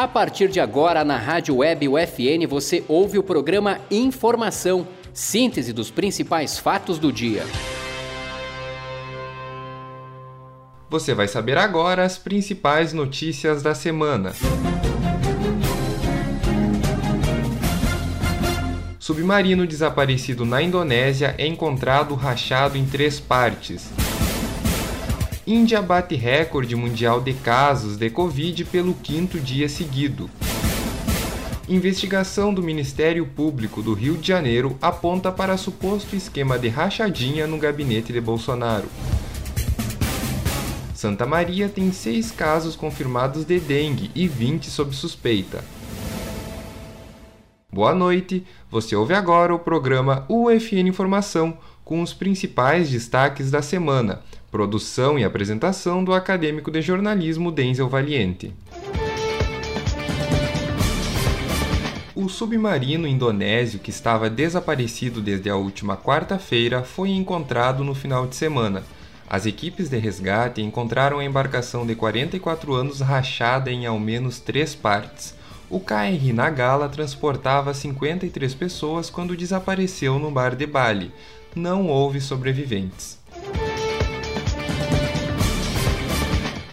A partir de agora, na Rádio Web UFN, você ouve o programa Informação, síntese dos principais fatos do dia. Você vai saber agora as principais notícias da semana. Submarino desaparecido na Indonésia é encontrado rachado em três partes. Índia bate recorde mundial de casos de Covid pelo quinto dia seguido. Investigação do Ministério Público do Rio de Janeiro aponta para suposto esquema de rachadinha no gabinete de Bolsonaro. Santa Maria tem seis casos confirmados de dengue e 20 sob suspeita. Boa noite, você ouve agora o programa UFN Informação com os principais destaques da semana, produção e apresentação do acadêmico de jornalismo Denzel Valiente. O submarino indonésio que estava desaparecido desde a última quarta-feira foi encontrado no final de semana as equipes de resgate encontraram a embarcação de 44 anos rachada em ao menos três partes. O KR Nagala transportava 53 pessoas quando desapareceu no bar de Bali. Não houve sobreviventes.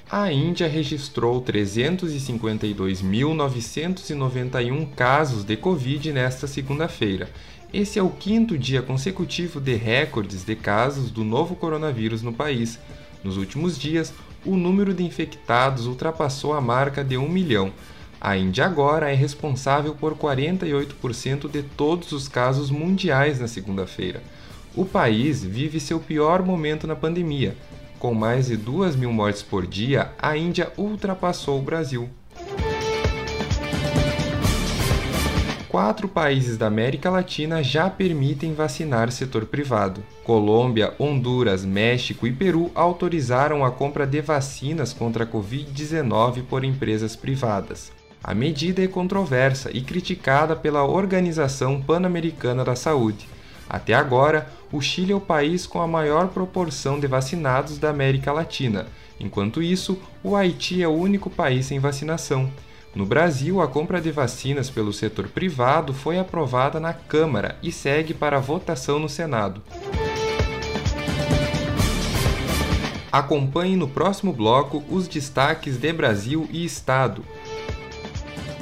A Índia registrou 352.991 casos de Covid nesta segunda-feira esse é o quinto dia consecutivo de recordes de casos do novo coronavírus no país. Nos últimos dias, o número de infectados ultrapassou a marca de 1 milhão. A Índia agora é responsável por 48% de todos os casos mundiais na segunda-feira. O país vive seu pior momento na pandemia. Com mais de 2 mil mortes por dia, a Índia ultrapassou o Brasil. quatro países da América Latina já permitem vacinar setor privado. Colômbia, Honduras, México e Peru autorizaram a compra de vacinas contra a Covid-19 por empresas privadas. A medida é controversa e criticada pela Organização Pan-Americana da Saúde. Até agora, o Chile é o país com a maior proporção de vacinados da América Latina. Enquanto isso, o Haiti é o único país sem vacinação no Brasil, a compra de vacinas pelo setor privado foi aprovada na Câmara e segue para votação no Senado. Acompanhe no próximo bloco os destaques de Brasil e Estado.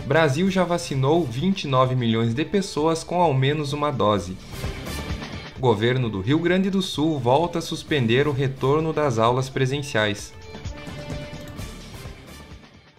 Brasil já vacinou 29 milhões de pessoas com ao menos uma dose. O governo do Rio Grande do Sul volta a suspender o retorno das aulas presenciais.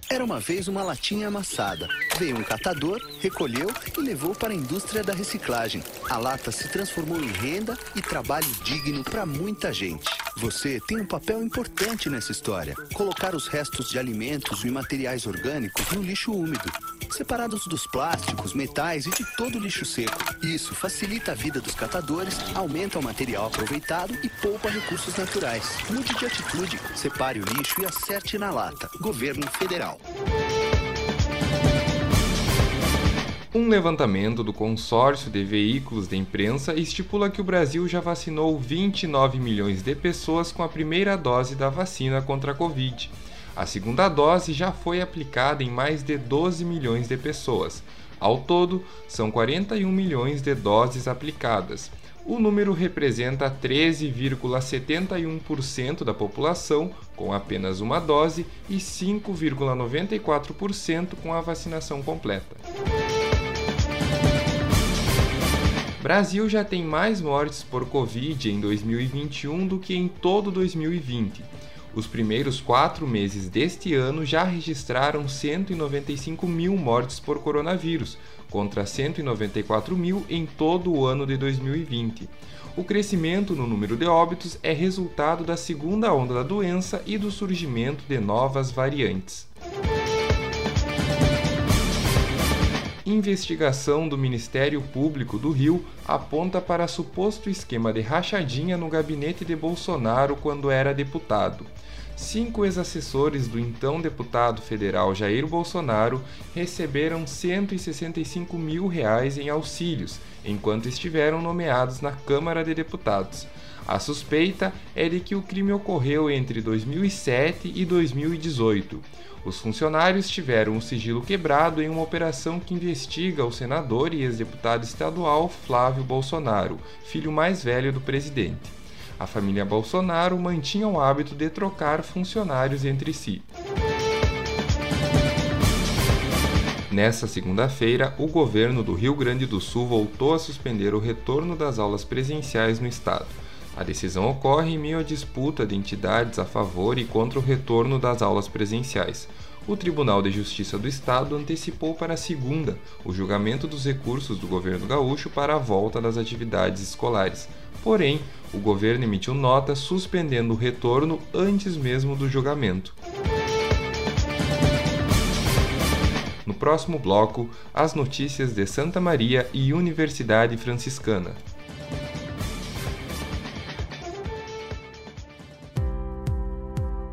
Era uma vez uma latinha amassada. Veio um catador, recolheu e levou para a indústria da reciclagem. A lata se transformou em renda e trabalho digno para muita gente. Você tem um papel importante nessa história. Colocar os restos de alimentos e materiais orgânicos no lixo úmido, separados dos plásticos, metais e de todo lixo seco. Isso facilita a vida dos catadores, aumenta o material aproveitado e poupa recursos naturais. Mude de atitude, separe o lixo e acerte na lata. Governo Federal. Um levantamento do consórcio de veículos de imprensa estipula que o Brasil já vacinou 29 milhões de pessoas com a primeira dose da vacina contra a Covid. A segunda dose já foi aplicada em mais de 12 milhões de pessoas. Ao todo, são 41 milhões de doses aplicadas. O número representa 13,71% da população com apenas uma dose e 5,94% com a vacinação completa. Brasil já tem mais mortes por Covid em 2021 do que em todo 2020. Os primeiros quatro meses deste ano já registraram 195 mil mortes por coronavírus, contra 194 mil em todo o ano de 2020. O crescimento no número de óbitos é resultado da segunda onda da doença e do surgimento de novas variantes. Investigação do Ministério Público do Rio aponta para suposto esquema de rachadinha no gabinete de Bolsonaro quando era deputado. Cinco ex-assessores do então deputado federal Jair Bolsonaro receberam 165 mil reais em auxílios enquanto estiveram nomeados na Câmara de Deputados. A suspeita é de que o crime ocorreu entre 2007 e 2018. Os funcionários tiveram o sigilo quebrado em uma operação que investiga o senador e ex-deputado estadual Flávio Bolsonaro, filho mais velho do presidente. A família Bolsonaro mantinha o hábito de trocar funcionários entre si. Nessa segunda-feira, o governo do Rio Grande do Sul voltou a suspender o retorno das aulas presenciais no estado. A decisão ocorre em meio à disputa de entidades a favor e contra o retorno das aulas presenciais. O Tribunal de Justiça do Estado antecipou para a segunda o julgamento dos recursos do governo gaúcho para a volta das atividades escolares. Porém, o governo emitiu nota suspendendo o retorno antes mesmo do julgamento. No próximo bloco, as notícias de Santa Maria e Universidade Franciscana.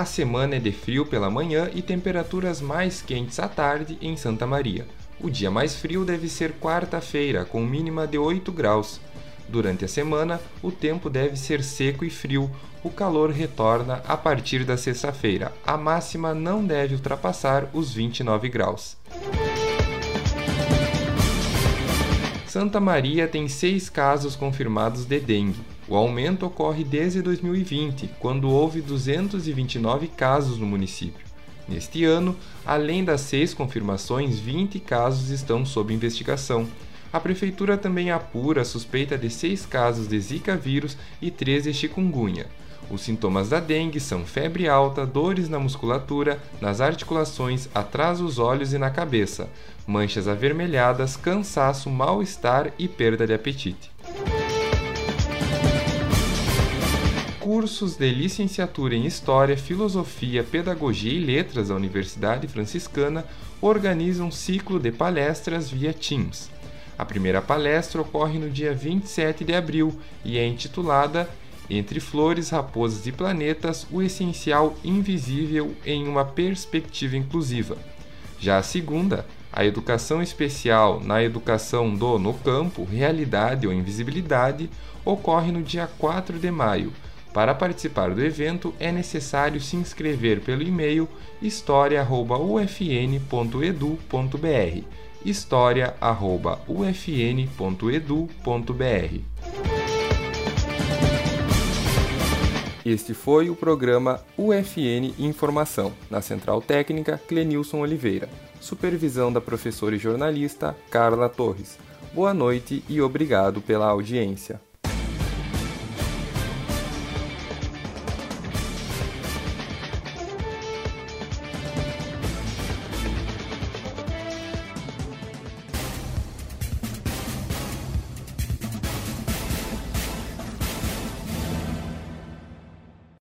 A semana é de frio pela manhã e temperaturas mais quentes à tarde em Santa Maria. O dia mais frio deve ser quarta-feira, com mínima de 8 graus. Durante a semana, o tempo deve ser seco e frio. O calor retorna a partir da sexta-feira. A máxima não deve ultrapassar os 29 graus. Santa Maria tem seis casos confirmados de dengue. O aumento ocorre desde 2020, quando houve 229 casos no município. Neste ano, além das seis confirmações, 20 casos estão sob investigação. A prefeitura também apura a suspeita de seis casos de Zika vírus e três de chikungunya. Os sintomas da dengue são febre alta, dores na musculatura, nas articulações, atrás dos olhos e na cabeça, manchas avermelhadas, cansaço, mal-estar e perda de apetite. Cursos de licenciatura em História, Filosofia, Pedagogia e Letras da Universidade Franciscana organizam um ciclo de palestras via Teams. A primeira palestra ocorre no dia 27 de abril e é intitulada entre flores, raposas e planetas, o essencial invisível em uma perspectiva inclusiva. Já a segunda, a educação especial na educação do no campo, realidade ou invisibilidade, ocorre no dia 4 de maio. Para participar do evento é necessário se inscrever pelo e-mail historia@ufn.edu.br. historia@ufn.edu.br. Este foi o programa UFN Informação, na Central Técnica Clenilson Oliveira. Supervisão da professora e jornalista Carla Torres. Boa noite e obrigado pela audiência.